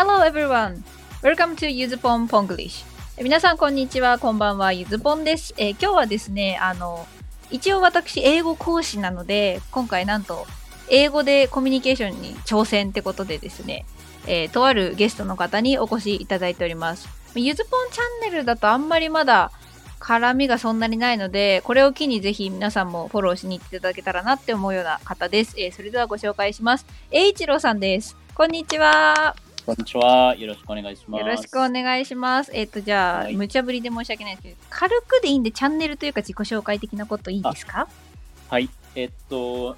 Hello everyone! Welcome to Yuzupon Ponglish. 皆さんこんにちは、こんばんは、ゆずぽんです。えー今日はですね、あの、一応私英語講師なので、今回なんと英語でコミュニケーションに挑戦ってことでですね、えーとあるゲストの方にお越しいただいております。ゆずぽんチャンネルだとあんまりまだ絡みがそんなにないので、これを機にぜひ皆さんもフォローしに行っていただけたらなって思うような方です。えーそれではご紹介します。栄一郎さんです。こんにちは。こんにちは。よろしくお願いします。よろしくお願いします。えっ、と、じゃあ、はい無茶ぶりで申し訳ないですけど、軽くでいいんで、チャンネルというか自己紹介的なこといいですか？はい。えっと、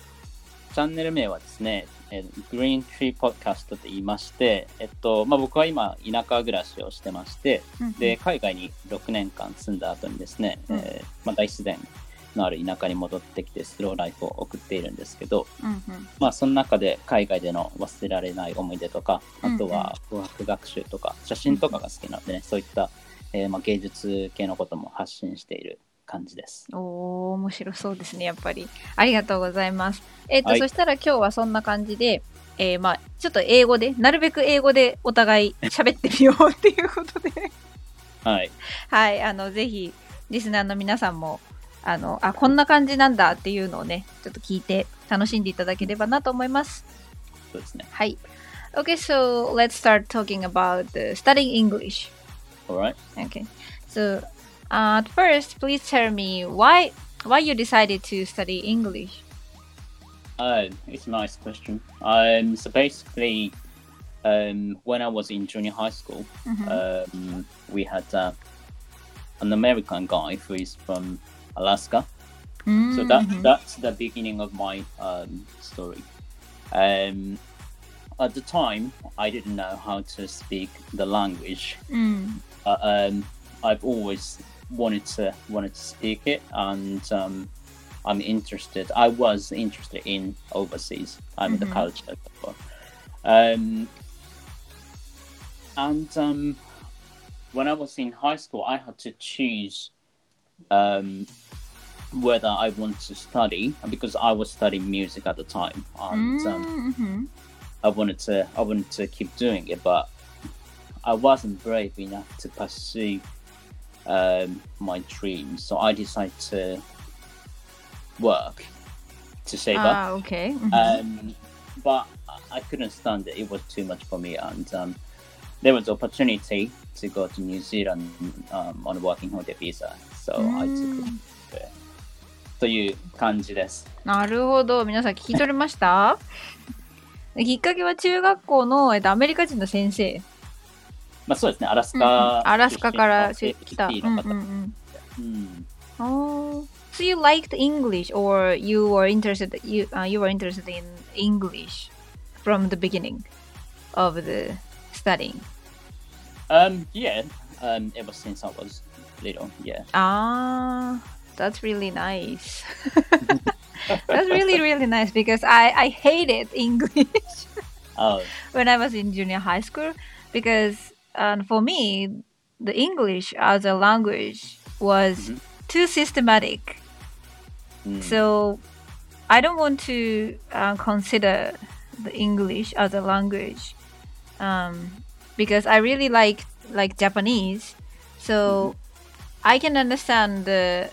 チャンネル名はですね、えー、グリーントリーポッドキャストと言いまして、えっと、まあ、僕は今、田舎暮らしをしてまして、うんで、海外に6年間住んだ後にですね、うんえーまあ、大自然のある田舎に戻ってきて、スローライフを送っているんですけど、うんうんまあ、その中で海外での忘れられない思い出とか、うんうんあとは語学学習とか、写真とかが好きなのでね、そういった、えーまあ、芸術系のことも発信している感じです。おー、面白そうですね、やっぱり。ありがとうございます。えっ、と、はいそしたら今日はそんな感じで、えーまあ、ちょっと英語で、なるべく英語でお互い喋ってみようっていうことで、はい。はい、あの、ぜひ、リスナーの皆さんも、あの、あ、こんな感じなんだっていうのをね、ちょっと聞いて楽しんでいただければなと思います。そうですね。はい。Okay, so let's start talking about the studying English. Alright. Okay. So, uh, at first, please tell me why why you decided to study English. Uh, it's a nice question. Um, so basically, um, when I was in junior high school, Mhm. um, we had uh, an American guy who is from Alaska. So that Mhm. that's the beginning of my um, story. Um, at the time, I didn't know how to speak the language. うん。Uh, um, I've always wanted to wanted to speak it, and um, I'm interested. I was interested in overseas. I'm the Mhm. culture. Um, and um, when I was in high school, I had to choose um, whether I want to study because I was studying music at the time, and um, mm-hmm. um, I wanted to I wanted to keep doing it, but I wasn't brave enough to pursue um, my dreams, so I decided to work to save up. Ah, okay. Mm-hmm. Um, but I couldn't stand it; it was too much for me, and um, there was opportunity to go to New Zealand um, on a working holiday visa. So I took it. という感じです。なるほど。皆さん聞き取れましたきっかけは中学校の、えっと、アメリカ人の先生。まあそうですね、アラスうんうんカ、アラスカから来た。うんうんうんうん。Oh, so you liked English, or you were interested you uh, you were interested in English from the beginning of the studying. Um, yeah, um, ever since I was little, yeah. Ah, that's really nice. that's really really nice because I I hated English Oh, when I was in junior high school because um, for me the English as a language was Mhm. too systematic. mm, So I don't want to uh, consider the English as a language um, because I really like like Japanese. So I can understand the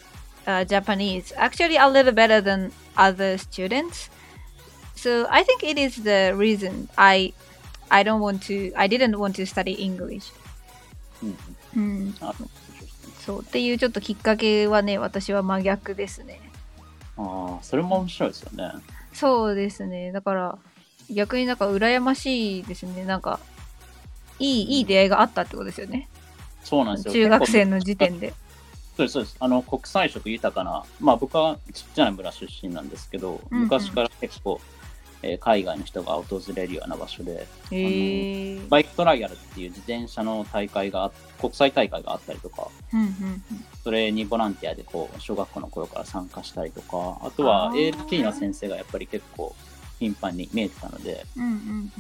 uh, Japanese actually a little better than other students. So I think it is the reason I I don't want to I didn't want to study English. うんうん、あ interesting. そうっていうちょっときっかけはね私は真逆ですね。ああ、それも面白いですよね。そうですね。だから、逆になんか羨ましいですね。なんか、 いい、いい出会いがあったってことですよね。そうなんですよ。中学生の時点で。そうです、そうです。あの、国際色豊かな、まあ僕はちっちゃな村出身なんですけど、うんうん昔から結構、えー海外の人が訪れるような場所で。バイクトライアルっていう自転車の大会があ、国際大会があったりとか、うんうんそれにボランティアでこう小学校の頃から参加したりとか、あとは ALT の先生がやっぱり結構頻繁に見えてたので、うん。うんうん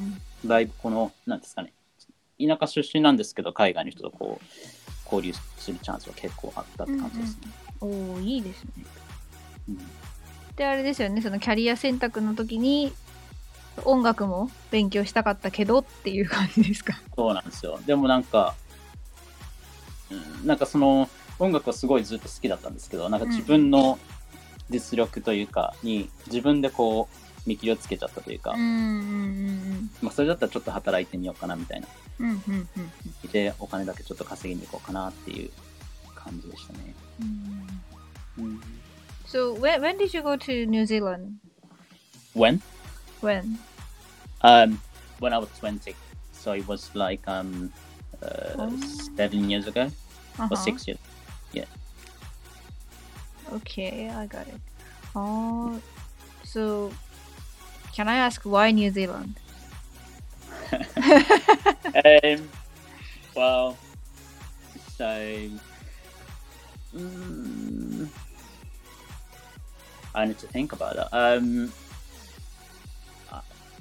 うん。だいぶこの、なんですかね、田舎出身なんですけど、海外の人とこう交流するチャンスは結構あったって感じですね。おおいいですね。うんで、あれですよね、そのキャリア選択の時に、音楽も勉強したかったけどっていう感じですか？そうなんですよ。でもなんか、うん、なんかその音楽はすごいずっと好きだったんですけど、なんか自分の実力というかに自分でこう見切りをつけちゃったというか、うんうんうんまあ、それだったらちょっと働いてみようかなみたいな。うんうんうんうんで、お金だけちょっと稼ぎに行こうかなっていう感じでしたね。うんうん、So when when did you go to New Zealand? When? When? Um, when I was 20. So it was like um, uh, Oh. seven years ago Uh-huh. or six years. Okay, I got it. Oh, so can I ask why New Zealand? um, well, so mm, I need to think about that. Um,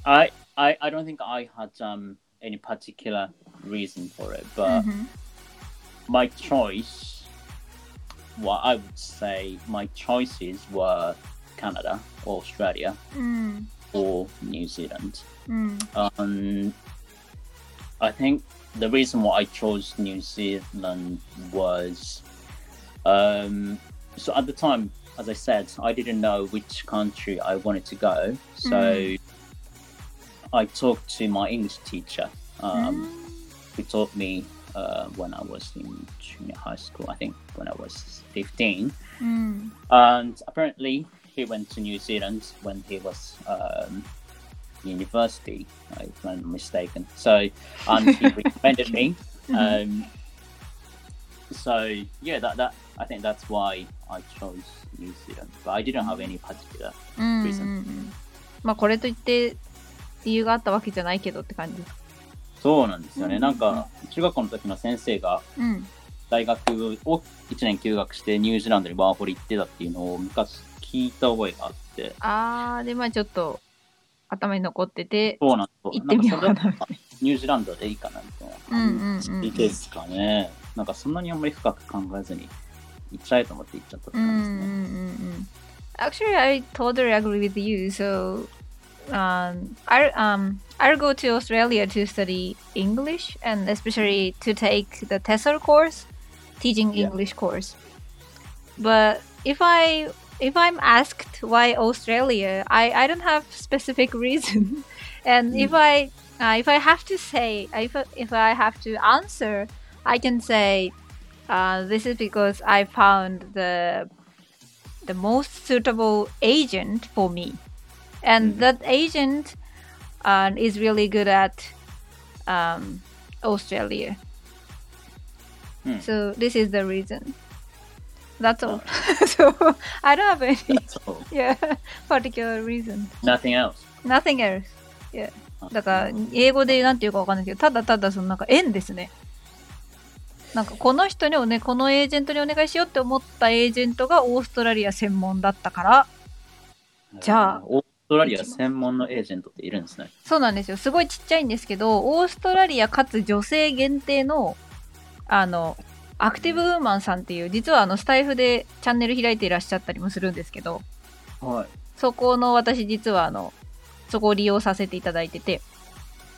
I, I, I don't think I had um any particular reason for it, but Mhm. my choice, well, I would say my choices were Canada, or Australia, う for New Zealand. Mm. Um, I think the reason why I chose New Zealand was um, so at the time, as I said, I didn't know which country I wanted to go. So mm. I talked to my English teacher um, mm. who taught me uh, when I was in junior high school, I think when I was 15. Mm. And apparently, he went to New Zealand when he was um, university, if I'm not mistaken. So, and he recommended me. Um, so yeah, that that I think that's why I chose New Zealand. But I didn't have any particular reason. ん。まあこれといって理由があったわけじゃないけどって感じです。そうなんですよね。うんなんか中学校の時の先生がうん。大学を1年休学してニュージーランドにワーホリ行ってたっていうのを昔聞いた覚えがあって。あー、で、まあちょっと頭に残ってて、そうなんです行ってみようかなニュージーランドでいいかなみたいな感じですかね。なんかそんなにあんまり深く考えずに行っちゃえと思って行っちゃったってうんうん感じですね。うんうん。Actually, I totally agree with you. So, um, I um, I'll go to Australia to study English and especially to take the TESOL course, teaching Yeah. English course. But if I if I'm asked why Australia, I I don't have specific reason. and if I uh, if I have to say if if I have to answer, I can say uh, this is because I found the the most suitable agent for me, and Mhm. that agent uh, is really good at um, Australia. Hmm. So this is the reason. That's all. so I don't have any That's all. yeah particular reason. Nothing else. Nothing else. だから英語でなんていうかわかんないけどただただそのなんか縁ですねなんかこの人におねこのエージェントにお願いしようって思ったエージェントがオーストラリア専門だったからじゃあオーストラリア専門のエージェントっているんですね。そうなんですよすごいちっちゃいんですけどオーストラリアかつ女性限定のあのアクティブウーマンさんっていう実はあのスタイフでチャンネル開いていらっしゃったりもするんですけどはい。そこの私実はあのそこを利用させていただいてて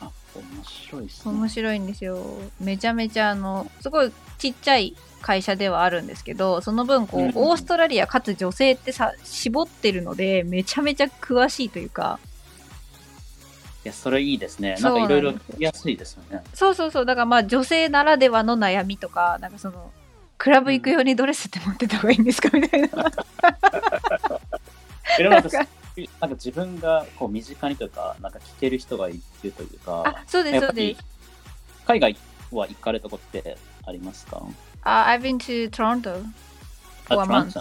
あ、面白いですね。面白いんですよめちゃめちゃあのすごいちっちゃい会社ではあるんですけどその分こう、うんオーストラリアかつ女性ってさ絞ってるのでめちゃめちゃ詳しいというかいや、それいいですね。なんかいろいろ聞きやすいですよね。そうそうそう。だからまあ女性ならではの悩みとかなんかそのクラブ行くようにドレスって持ってた方がいいんですかみたいな。なんかなんか。自分がこう身近にというか、なんか聞ける人がいるというか、あそうですそうです。海外は行かれたことってありますか？あ I've been to Toronto あ for a month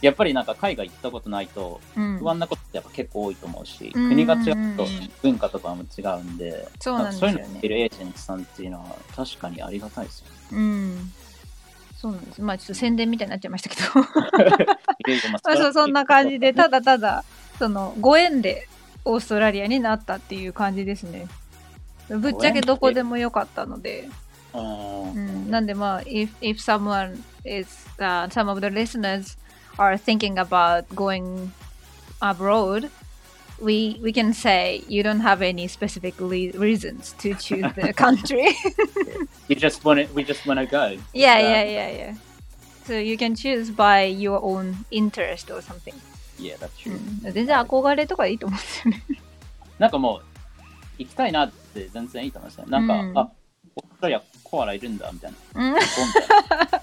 やっぱりなんか海外行ったことないとうん。不安なことってやっぱ結構多いと思うし、うん。国が違うとうん文化とかも違うんで、そうなんですよね。ういうのを知ってるエージェントさんっていうのは確かにありがたいですよね。うん。そうなんです。まあちょっと宣伝みたいになっちゃいましたけど。まあまあそうそんな感じで ただただそのご縁でオーストラリアになったっていう感じですね。ぶっちゃけどこでもよかったので、あうーん、なんでまあ if, if someone is、uh, some of the listeners are thinking about going abroad we we can say you don't have any specific le- reasons to choose the country. You just want to, we just want to go. yeah, Uh, yeah, yeah, yeah. So you can choose by your own interest or something. Yeah, that's う true. ん、全然憧れとかいいと思うんですよね。なんかもう、行きたいなって全然いいと思いますよ。なんか、うんあ、オーストラリアコアラいるんだみたいな。うん、ここみたい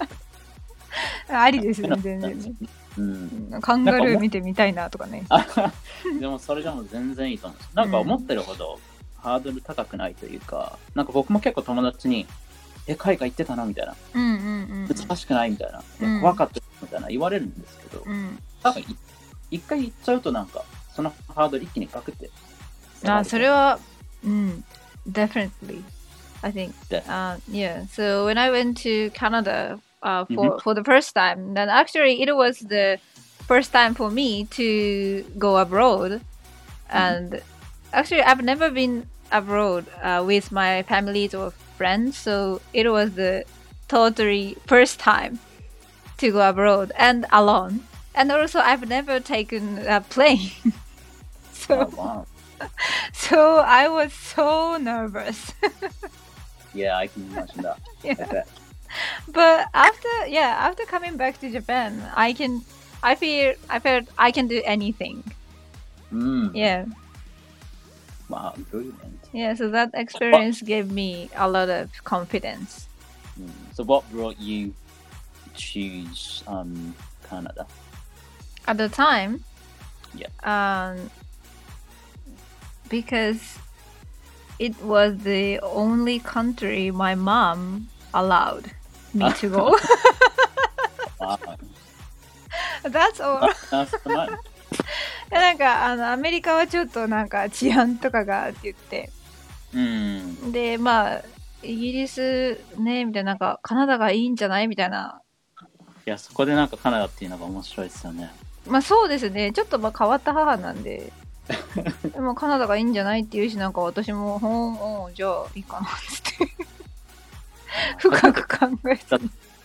なありですね、全然ね。 うん。うんカンガルー見てみたいなとかね。あ でもそれじゃもう全然いいと思うんです。なんか思ってるほどハードル高くないというか、なんか僕も結構友達に、え、海外行ってたなみたいな。うんうんうん難しくないみたいな。うん怖かったみたいな言われるんですけど、うん。うん。多分い一回行っちゃうとなんか、そのハードル一気にガクって。あ、それは、うん、definitely. I think. Yeah. Uh, yeah. So when I went to Canada uh, for Mhm. for the first time, then actually it was the first time for me to go abroad, and actually I've never been abroad uh, with my families or friends, so it was the totally first time to go abroad and alone. And also I've never taken a plane. so Oh, wow. so I was so nervous. Yeah, I can imagine that. Yeah. But after yeah, after coming back to Japan, I can I feel I felt I can do anything. うん。Yeah. Wow, brilliant. Yeah, so that experience gave me a lot of confidence. Mm. So what brought you to choose um, Canada? At the time, Yeah. um because it was the only country my mom allowed me to go. Wow. That's all. なんかあのアメリカはちょっとなんか治安とかがって言ってうん。でまあイギリスねみたいななんかカナダがいいんじゃないみたいないや、そこでなんかカナダっていうのが面白いですよね。まあそうですねちょっとまあ変わった母なんで でもカナダがいいんじゃないっていうしなんか私もほんうんじゃあいいかなっつって深く考え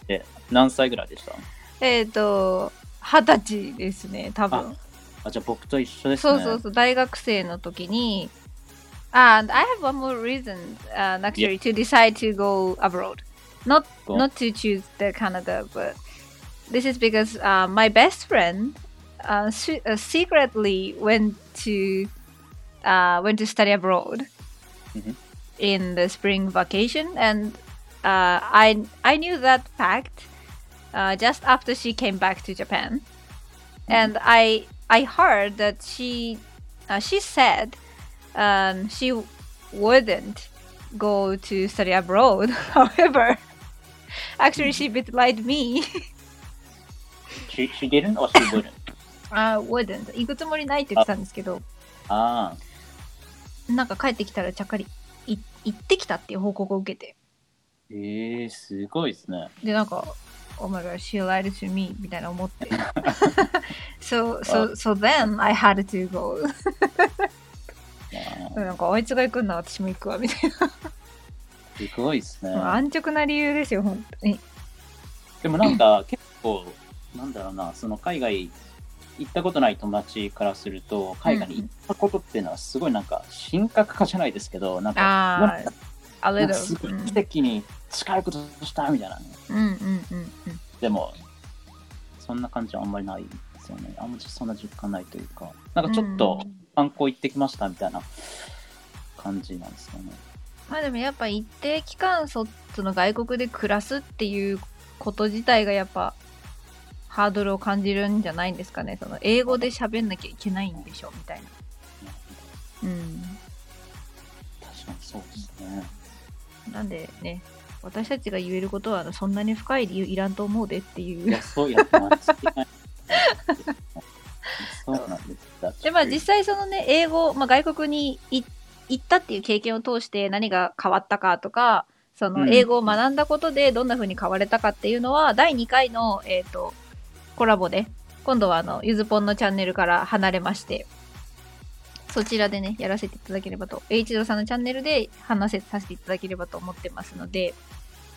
て何歳ぐらいでしたえっと二十歳ですね多分あ、じゃあ僕と一緒ですね。そうそうそう大学生の時に and I have one more reason uh, actually to decide to go abroad not not to choose the Canada but this is because uh, my best friend uh, se- uh, secretly went to uh, went to study abroad Mhm. in the spring vacation and uh, I I knew that fact uh, just after she came back to Japan and I I heard that she uh, she said um, she wouldn't go to study abroad. However, actually she betrayed me. She, she didn't or she wouldn't? uh, wouldn't 行くつもりないって言ってたんですけど、あなんか帰ってきたらちゃっかりい行ってきたっていう報告を受けて、ー、 えー、すごいですね。でなんか。Oh my god, she lied to me みたいな思って。so, so, so then I had to go. あなんかあいつが行くんだ私も行くわみたいな。ーすごいですね。安直な理由ですよ、本当に。でもなんか 結構、なんだろうな、その海外行ったことない友達からすると、海外に行ったことっていうのはすごいなんか神格化じゃないですけど、なんか、ああ、あなんか little すごいうん奇跡に近いことしたみたいなね。うんうんうんうん。でも、そんな感じはあんまりないですよね。あんまりそんな実感ないというか、なんかちょっと観光行ってきましたみたいな感じなんですよね。まあでもやっぱ一定期間そその外国で暮らすっていうこと自体がやっぱハードルを感じるんじゃないんですかね。その英語で喋んなきゃいけないんでしょみたいな。うん。確かにそうですね。なんでね、私たちが言えることはそんなに深い理由いらんと思うでっていう。いや、そうやってます。そうなんです。でまあ実際そのね英語、まあ、外国にい行ったっていう経験を通して何が変わったかとかそのうん英語を学んだことでどんな風に変われたかっていうのは、第2回の、えー、とコラボで今度はあのゆずぽんのチャンネルから離れましてそちらでねやらせていただければと H ドさんのチャンネルで話せさせていただければと思ってますので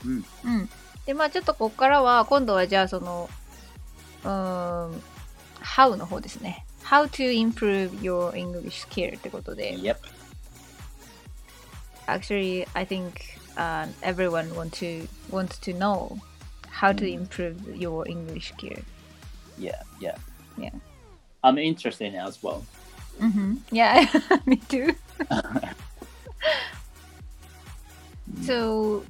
うん。うん。で、まあちょっとここからは、今度はじゃあその、うーん、how の方ですね。how to improve your English skill ってことで。Yep. Actually, I think uh, everyone want to wants to know how to Mm. improve your English skill. Yeah, yeah. Yeah. I'm interested in it as well. Mm-hmm. Yeah, me too. so,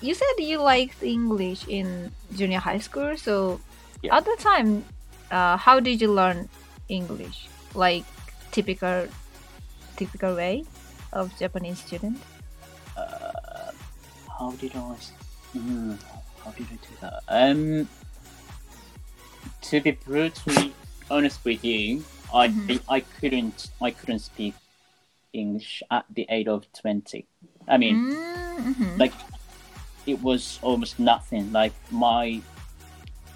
you said you liked English in junior high school. So, Yeah. at the time, uh, how did you learn English? Like typical, typical way of Japanese student. Uh, how did I? Mm, how did I do that? Um, to be brutally honest with you, I Mhm. I couldn't I couldn't speak English at the age of twenty. I mean, Mm-hmm. like it was almost nothing. Like my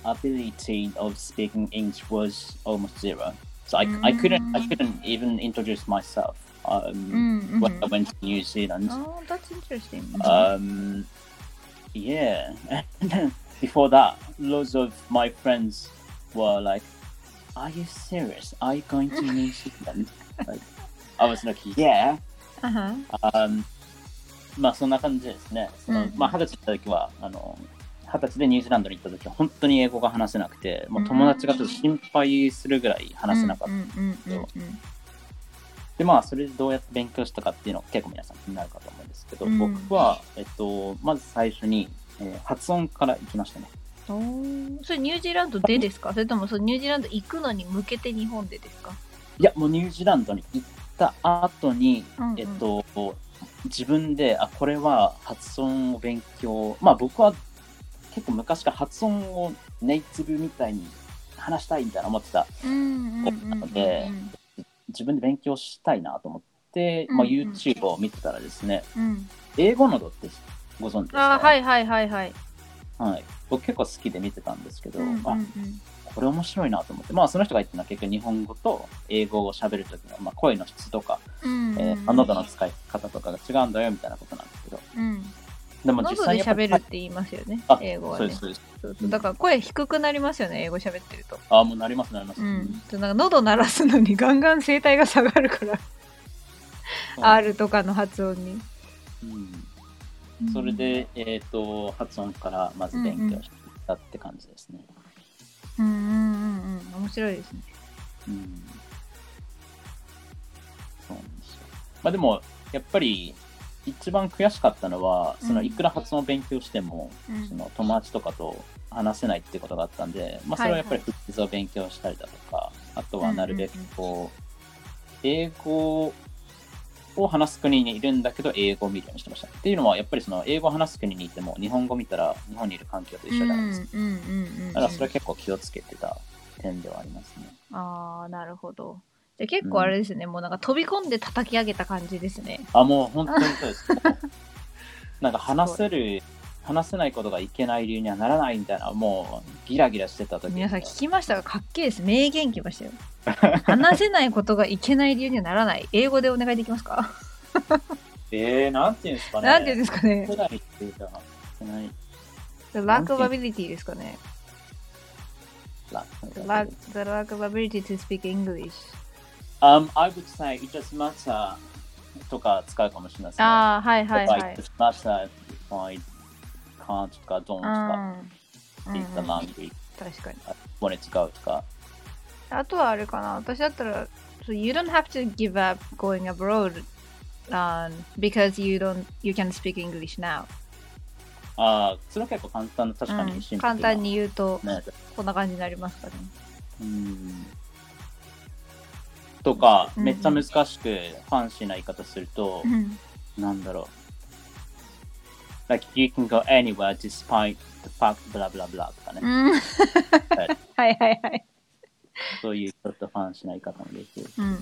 ability of speaking English was almost zero. So I, I couldn't I Mm. couldn't even introduce myself um, Mm-hmm. when I went to New Zealand. Oh, that's interesting. Um, yeah. Before that, loads of my friends were like, "Are you serious? Are you going to New Zealand?" like, I was like, "Yeah." uh-huh. Um, まあそんな感じですね。そのうんまあ二十歳の時はあの二十歳でニュージーランドに行った時は本当に英語が話せなくて、もう友達がちょっと心配するぐらい話せなかった。うんうんうんうん。でまあそれでどうやって勉強したかっていうのが結構皆さん気になるかと思うんですけど、うん。僕はえっとまず最初に、えー発音からいきましたね。おー。それニュージーランドでですか？それともそのニュージーランド行くのに向けて日本でですか？いやもうニュージーランドに行った後に、うんうん。えっと自分であこれは発音を勉強。まあ僕は結構昔から発音をネイティブみたいに話したいみたいな思ってた。ので自分で勉強したいなと思って、うんまあ、YouTube を見てたらですね、うん。英語のどってご存知ですか？あーはいはいはいはい。はい、僕結構好きで見てたんですけど、うんうんあこれ面白いなと思って。まあその人が言ってるのは結局日本語と英語を喋る時の、まあ、声の質とか、うん。えー喉の使い方とかが違うんだよみたいなことなんですけど。うん。でも実際やっぱり喋るって言いますよねあ英語はね。そうですそうです。そうそう。だから声低くなりますよね英語喋ってると。あもうなりますなります、うん。なんか喉鳴らすのにガンガン声帯が下がるから。うん。R とかの発音に。うん。それで、えっと発音からまず勉強していったって感じですね、うんうんうんうん面白いですね。うん。そうなんですよ。まあでも、やっぱり一番悔しかったのは、そのうん。いくら発音を勉強しても、うん。その友達とかと話せないってことがあったんで、まあそれはやっぱりはいフッズを勉強したりだとか、あとはなるべくうんうんこう、英語を話す国にいるんだけど、英語を見るようにしてました。っていうのは、やっぱりその英語を話す国にいても、日本語見たら日本にいる環境と一緒じゃないですか。うんうんうんうんだからそれは結構気をつけてた点ではありますね。ああなるほどじゃあ結構あれですね、もうなんか飛び込んで叩き上げた感じですねあ、もう本当にそうです。なんか話せる、話せないことがいけない理由にはならないみたいな、もうギラギラしてた時皆さん聞きましたがかっけえです。名言きましたよ。話せないことがいけない理由にはならない。英語でお願いできますか、えー、なんていうんですかね。なんていうんですかね？世代っていうか、いけない The lack of ability ですかね。ラ the lack, the lack of ability to speak English Um, I would say it doesn't matter とか使うかもしれないですね。ああはいはいはい。It doesn't matter if I can't とか don't とうかん speak the うん language 確かに when it's go とか。あとはあれかな私だったら so you don't have to give up going abroad um, because you don't you can speak English now ああ、それは結構簡単な、確かうんにシンプルな簡単に言うとね。こんな感じになりますかねうんとか、うんめっちゃ難しくファンシーな言い方するとう、んなんだろう。Like, you can go anywhere despite the fact, blah blah blah とかね。うん。はいはいはい。そういうちょっとファンシーな言い方もできる。うん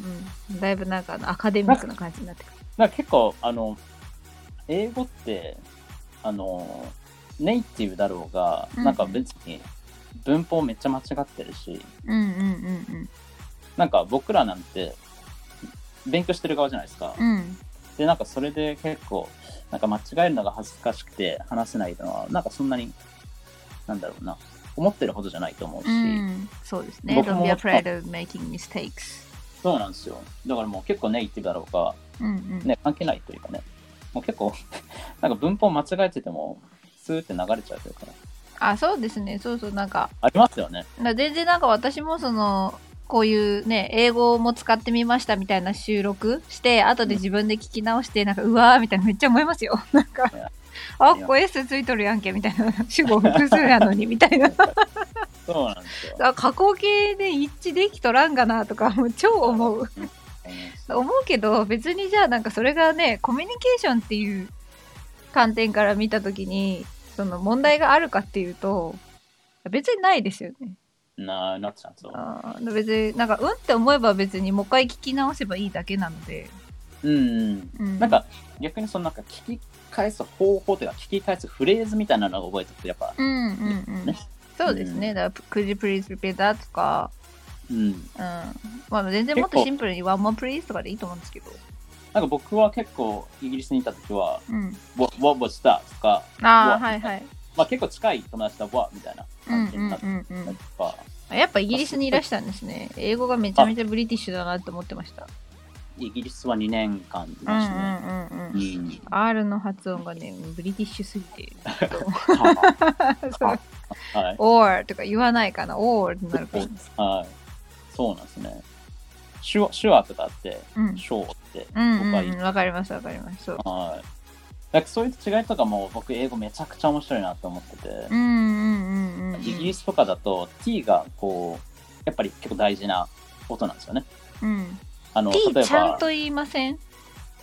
うん。だいぶなんかアカデミックな感じになってくる。なんか結構、あの、英語って、あの、ネイティブだろうが、うんなんか別に文法めっちゃ間違ってるし、うんうんうんなんか僕らなんて勉強してる側じゃないですか。うんうんで、なんかそれで結構、なんか間違えるのが恥ずかしくて話せないのは、なんかそんなに、なんだろうな、思ってるほどじゃないと思うし、うん、そうですね。僕 Don't も be afraid of making mistakes. そうなんですよ。だからもう結構ネイティブだろうが、うんうん。ね、関係ないというかね、もう結構、なんか文法間違えてても、スーって流れちゃうというか、あ、そうですね。そうそう。なんか、ありますよね。な全然なんか私もその、こういうね、英語も使ってみましたみたいな収録して、後で自分で聞き直して、なんか、うわーみたいなめっちゃ思いますよ。なんかあ、ここ S ついとるやんけみたいな。主語複数やのにみたいな。そうなんですよ。あ加工系で一致できとらんがなとか、もう超思う。うん思うけど別にじゃあなんかそれがねコミュニケーションっていう観点から見た時にその問題があるかっていうと別にないですよね。な、なっちゃうんですよ。あー別になんかうんって思えば別にもう一回聞き直せばいいだけなので。うんうん。うん、なんか逆にそのなんか聞き返す方法というか聞き返すフレーズみたいなのを覚えておくとやっぱ、うんうんうんね。そうですね。だから、could you please repeat that? とか、うん。うん。まあ全然もっとシンプルに one more please とかでいいと思うんですけど。なんか僕は結構イギリスにいた時は、うん。What, what was that? とか、ああ、What？はいはい。まあ結構近い友達と What? みたいなうん感じになったうんり。とか、やっぱイギリスにいらしたんですね。英語がめちゃめちゃブリティッシュだなって思ってました。イギリスは2年間いうんましたね。うんうんううん。ん。R の発音がね、ブリティッシュすぎて。はい。or とか言わないかな。or になるから。はい。そうなんですね。手話手話とかあって、うん。ショーってうんうんうん。わかりますわかります。はい。なんかそういう違いとかも僕英語めちゃくちゃ面白いなと思ってて、うんうんうんうん。イギリスとかだと t がこう、やっぱり結構大事な音なんですよね。うん。あの、t ちゃんばと言いません？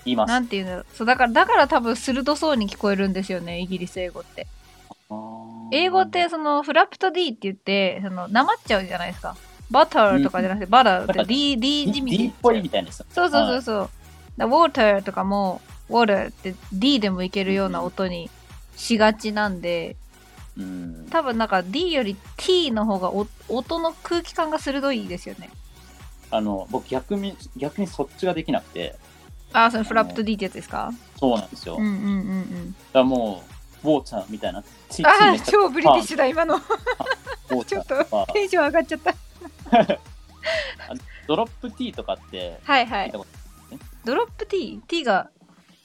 言います。なんていうんだろう。そう、だから、だから多分鋭そうに聞こえるんですよね、イギリス英語って。英語って、その、フラプト D って言って、その、なまっちゃうじゃないですか。バターとかじゃなくて、バターって D、D 字みたい D なっぽいみたいですよ。そうそうそうそう。だウォーターとかも、ウォーターって D でもいけるような音にしがちなんで、うん。多分なんか D より T の方がお音の空気感が鋭いですよね。あの、僕逆に、逆にそっちができなくて、あ、そのフラプト D ってやつですか？そうなんですよ。だかうんうんうんうん。らもう、ウォーターみたいな。あゃ超ブリティッシュだ、今の。ちょっとテンション上がっちゃった。ドロップ T とかって、はいはい。ドロップ T、T が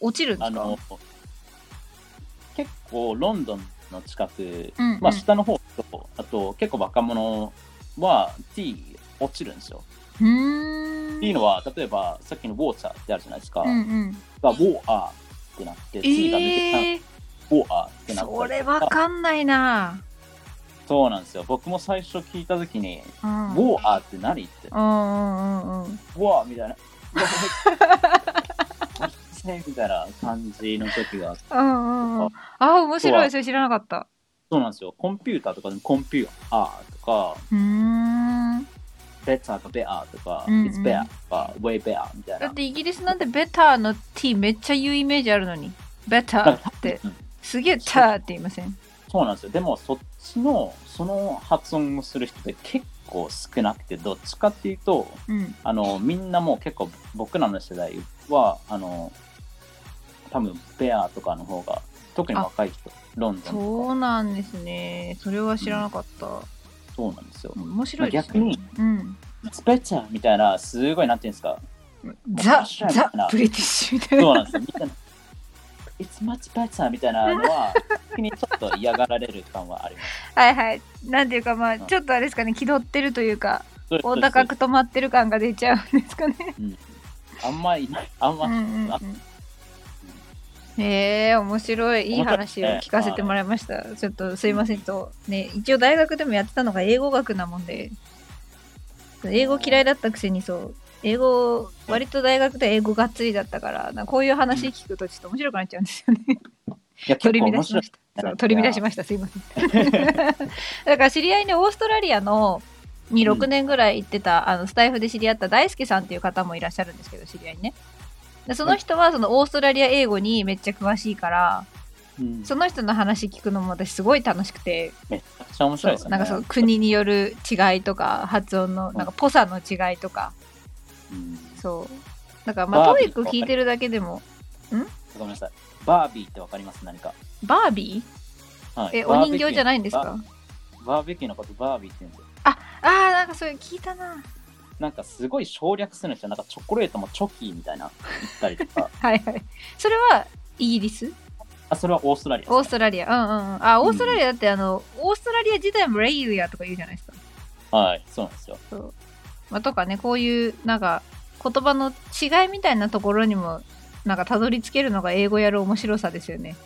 落ちるんですか？あの、結構ロンドンの近く、うんうんまあ下の方と、あと結構若者は T 落ちるんですよ。っていうのは、例えばさっきのウォーターってあるじゃないですか。うんうん。がウォーアーってなって、T が抜けたえー、ウォーアーってなったそれわかんないな。そうなんですよ。僕も最初聞いたときに、うん。ウォーアーって何って、ウうんうんうんうん。ォーみたいな。みたいな感じの時があってうんうんうん。ああ、面白い。それ知らなかった。そうなんですよ。コンピューターとかでもコンピューターとか、うーん。ベターとベアとか、うんうん it's better とか、way better みたいな。だってイギリスなんてベターの T めっちゃ言うイメージあるのに。ベターってうん。すげえターって言いません？そうなんですよ。でもそっちの、その発音をする人って結構少なくて、どっちかっていうと、うん。あの、みんなもう結構僕らの世代は、あの、多分ベアとかの方が、特に若い人、ロンドンとか、そうなんですね。それは知らなかった。そうなんですよ。面白いです逆にね。うん。it's better みたいな、すごいなんていうんですか、ザザな、ブリティッシュみたいな。そうなんですよ。みたいな It's much better みたいなのは、逆にちょっと嫌がられる感はあります。はいはい。なんていうかまあ、んちょっとあれですかね、気取ってるというか、お高く止まってる感が出ちゃうんですかね。うんあんまいない、あんま、うんうんあうん。へえ面白い。いい話を聞かせてもらいました。ちょっとすいませんと。ね、一応大学でもやってたのが英語学なもんで、英語嫌いだったくせにそう、英語、割と大学で英語がっつりだったから、かこういう話聞くとちょっと面白くなっちゃうんですよね。いや、結取り乱しまし。た。そう取り乱しました。すいません。だから知り合いにオーストラリアのに6年ぐらい行ってた、あのスタイフで知り合った大輔さんっていう方もいらっしゃるんですけど、知り合いにね。でその人はそのオーストラリア英語にめっちゃ詳しいから、うん。その人の話聞くのも私すごい楽しくて、めちゃくちゃ面白いですよね。なんかその国による違いとか、発音のなんかぽさの違いとか、うん。そう。だからまあ、トーイック聞いてるだけでも、ごめんなさい。バービーってわかります？何か。バービー？はい。え、お人形じゃないんですか？バーベキュー。のことバービーって言うんですよ。ああ、なんかそれ聞いたな。なんかすごい省略するんですよ。なんかチョコレートもチョキみたいな言ったりとか。はいはい。それはイギリス？あ、それはオーストラリアです、オーストラリア。うんうんうん。あ、オーストラリアだって、あの、オーストラリア自体もレイリアとか言うじゃないですか。はい、そうなんですよ。そう。まあ、とかね、こういう、なんか、言葉の違いみたいなところにも、なんか、たどり着けるのが英語やる面白さですよね。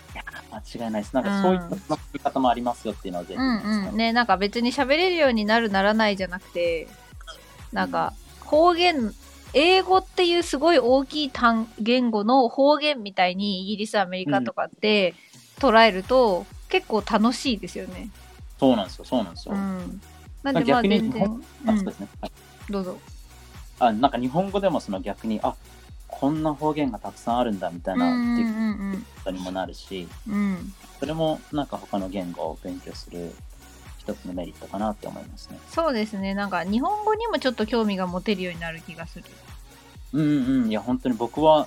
間違いないです。なんかそういった作り方もありますよっていうのはぜひ、うんうん。ね、なんか別に喋れるようになるならないじゃなくて、なんか、方言、英語っていうすごい大きい単言語の方言みたいにイギリス、アメリカとかって捉えると、結構楽しいですよね。そうなんですよ、そうなんですよ。うん。なんでまあ逆に全然、うんあそうで、すね。はいどうぞ。あなんか日本語でもその逆に、あこんな方言がたくさんあるんだみたいなっていううんことにもなるし、うん。うん。それもなんか他の言語を勉強する一つのメリットかなって思いますね。そうですね。なんか日本語にもちょっと興味が持てるようになる気がする。うんうん、いや本当に僕は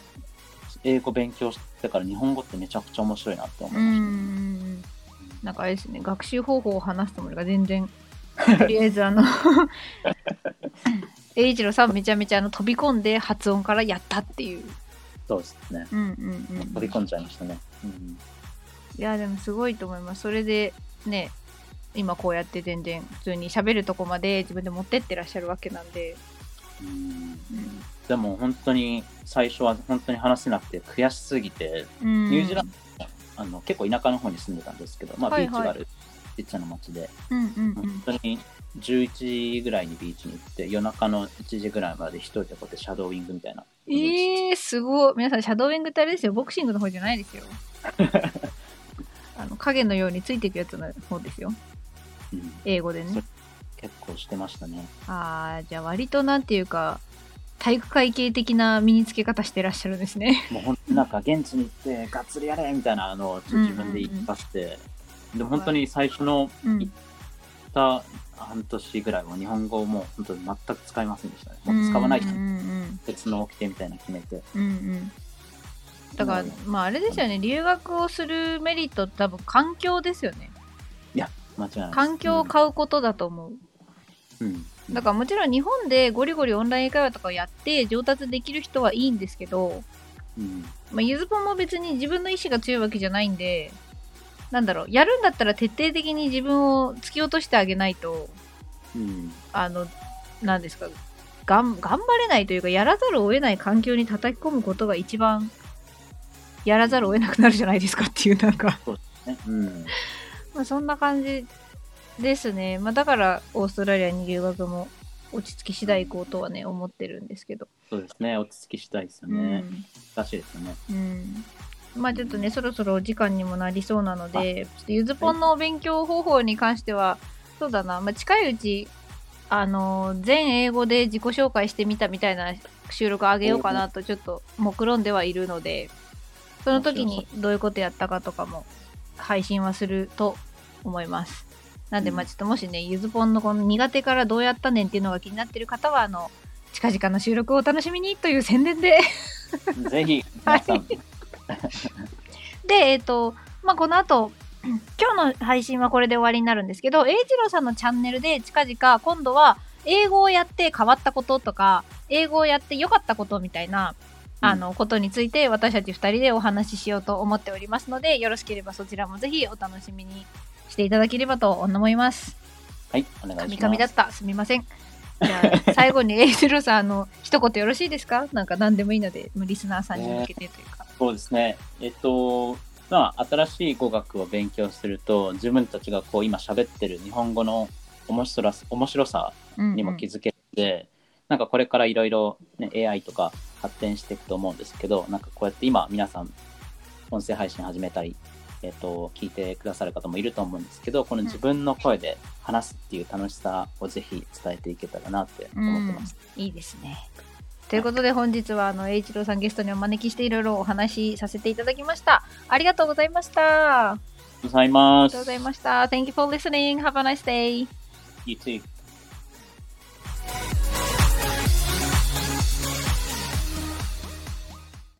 英語勉強してから日本語ってめちゃくちゃ面白いなって思ういました、ん。なんかあれですね、学習方法を話すつもりが全然、とりあえずあの、栄一郎さんめちゃめちゃあの飛び込んで発音からやったっていう。そうですね。うんうんうん。飛び込んじゃいましたね。うんいや、でもすごいと思います。それでね、今こうやって全然普通に喋るとこまで自分で持ってってらっしゃるわけなんで。うんうんでも本当に最初は本当に話せなくて悔しすぎて、うん、ニュージーランドあの結構田舎の方に住んでたんですけど、まあ、ビーチがあるちっちゃな町で、うんうんうん本当に11時ぐらいにビーチに行って夜中の1時ぐらいまで一人でこうやってシャドーイングみたいな。えー、すごい。皆さん、シャドーイングってあれですよ。ボクシングの方じゃないですよ。あの影のようについていくやつの方ですよ。うん英語でね。結構してましたね。ああ、じゃあ割となんていうか、体育会系的な身につけ方してらっしゃるんですね。もう本当になんか現地に行ってがっつりやれみたいなのをちょっと自分で言い聞かせて、で本当に最初のうん。行った半年ぐらいは日本語をもう本当に全く使いませんでしたね。もう使わないうんうん別の掟みたいなの決めて。うん。うんうん。だから、まああれですよね。留学をするメリットって多分環境ですよね。間違いない。環境を買うことだと思う。うん。うんだからもちろん日本でゴリゴリオンライン会話とかをやって上達できる人はいいんですけど、うんまあ、ゆずぽんも別に自分の意志が強いわけじゃないんで、なんだろう、やるんだったら徹底的に自分を突き落としてあげないと、うんあの、なんですか、がん頑張れないというか、やらざるを得ない環境に叩き込むことが一番、やらざるを得なくなるじゃないですかっていう、なんか、ねうんまあそんな感じですね。まあだから、オーストラリアに留学も落ち着き次第行こうとはね、思ってるんですけど。そうですね。落ち着きしたいですようね。ん。難しいですよね。うん。まあちょっとね、そろそろお時間にもなりそうなので、ちょっとゆずぽんの勉強方法に関しては、そうだな、まあ、近いうち、あのー全英語で自己紹介してみたみたいな収録あげようかなとちょっと目論んではいるので、その時にどういうことやったかとかも配信はすると思います。なんで、うん。まあちょっともしね、ゆずぽんのこの苦手からどうやったねんっていうのが気になってる方は、あの、近々の収録をお楽しみにという宣伝で。ぜひ、皆さん、で、えっ、と、まあ、この後、今日の配信はこれで終わりになるんですけど、栄一郎さんのチャンネルで近々今度は英語をやって変わったこととか、英語をやって良かったことみたいな、あの、ことについて私たち二人でお話ししようと思っておりますので、よろしければそちらもぜひお楽しみにしていただければと思います。はい、お願いします。神々だった。すみません。じゃあ、最後に栄一郎さん、あの、一言よろしいですか？なんか何でもいいので、リスナーさんに向けてというか。そうですね。えっと、まあ、新しい語学を勉強すると、自分たちがこう今喋ってる日本語の面白さ面白さうんうんにも気づけて、なんかこれからいろいろ AI とか発展していくと思うんですけど、なんかこうやって今皆さん音声配信始めたり、えっと、聞いてくださる方もいると思うんですけど、この自分の声で話すっていう楽しさをぜひ伝えていけたらなって思ってます。いいですね。ということで本日はあの栄一郎さんゲストにお招きしていろいろお話しさせていただきました。ありがとうございました。あありがとうございますりがとうござい。ました。Thank you for listening. Have a nice day. You too.